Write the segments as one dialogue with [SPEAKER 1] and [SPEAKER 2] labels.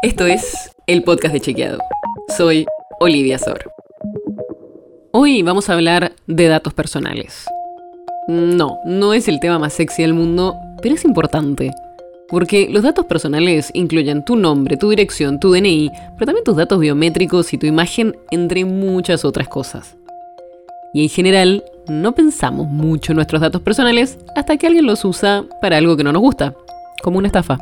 [SPEAKER 1] Esto es el podcast de Chequeado. Soy Olivia Sor. Hoy vamos a hablar de datos personales. No, no es el tema más sexy del mundo, pero es importante. Porque los datos personales incluyen tu nombre, tu dirección, tu DNI, pero también tus datos biométricos y tu imagen, entre muchas otras cosas. Y en general, no pensamos mucho en nuestros datos personales hasta que alguien los usa para algo que no nos gusta, como una estafa.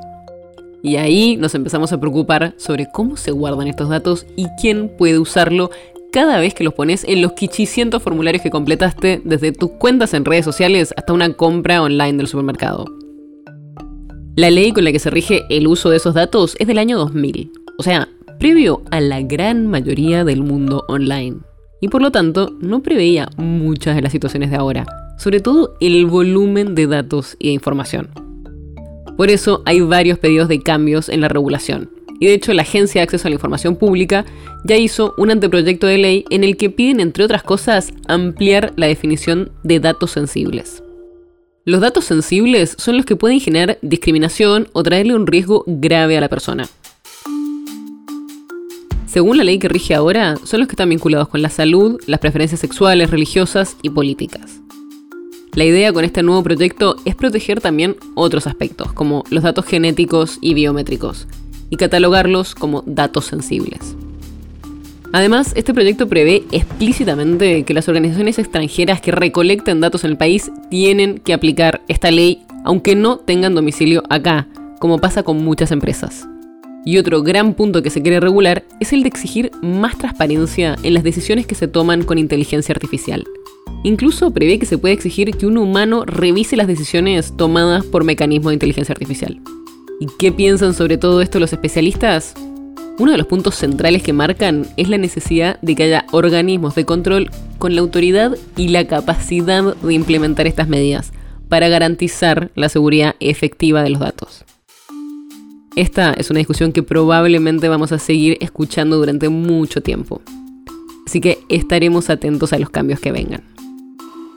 [SPEAKER 1] Y ahí nos empezamos a preocupar sobre cómo se guardan estos datos y quién puede usarlo cada vez que los pones en los quichicientos formularios que completaste desde tus cuentas en redes sociales hasta una compra online del supermercado. La ley con la que se rige el uso de esos datos es del año 2000, o sea, previo a la gran mayoría del mundo online. Y por lo tanto, no preveía muchas de las situaciones de ahora, sobre todo el volumen de datos y de información. Por eso hay varios pedidos de cambios en la regulación. Y de hecho la Agencia de Acceso a la Información Pública ya hizo un anteproyecto de ley en el que piden, entre otras cosas, ampliar la definición de datos sensibles. Los datos sensibles son los que pueden generar discriminación o traerle un riesgo grave a la persona. Según la ley que rige ahora, son los que están vinculados con la salud, las preferencias sexuales, religiosas y políticas. La idea con este nuevo proyecto es proteger también otros aspectos, como los datos genéticos y biométricos, y catalogarlos como datos sensibles. Además, este proyecto prevé explícitamente que las organizaciones extranjeras que recolecten datos en el país tienen que aplicar esta ley aunque no tengan domicilio acá, como pasa con muchas empresas. Y otro gran punto que se quiere regular es el de exigir más transparencia en las decisiones que se toman con inteligencia artificial. Incluso prevé que se puede exigir que un humano revise las decisiones tomadas por mecanismos de inteligencia artificial. ¿Y qué piensan sobre todo esto los especialistas? Uno de los puntos centrales que marcan es la necesidad de que haya organismos de control con la autoridad y la capacidad de implementar estas medidas para garantizar la seguridad efectiva de los datos. Esta es una discusión que probablemente vamos a seguir escuchando durante mucho tiempo. Así que estaremos atentos a los cambios que vengan.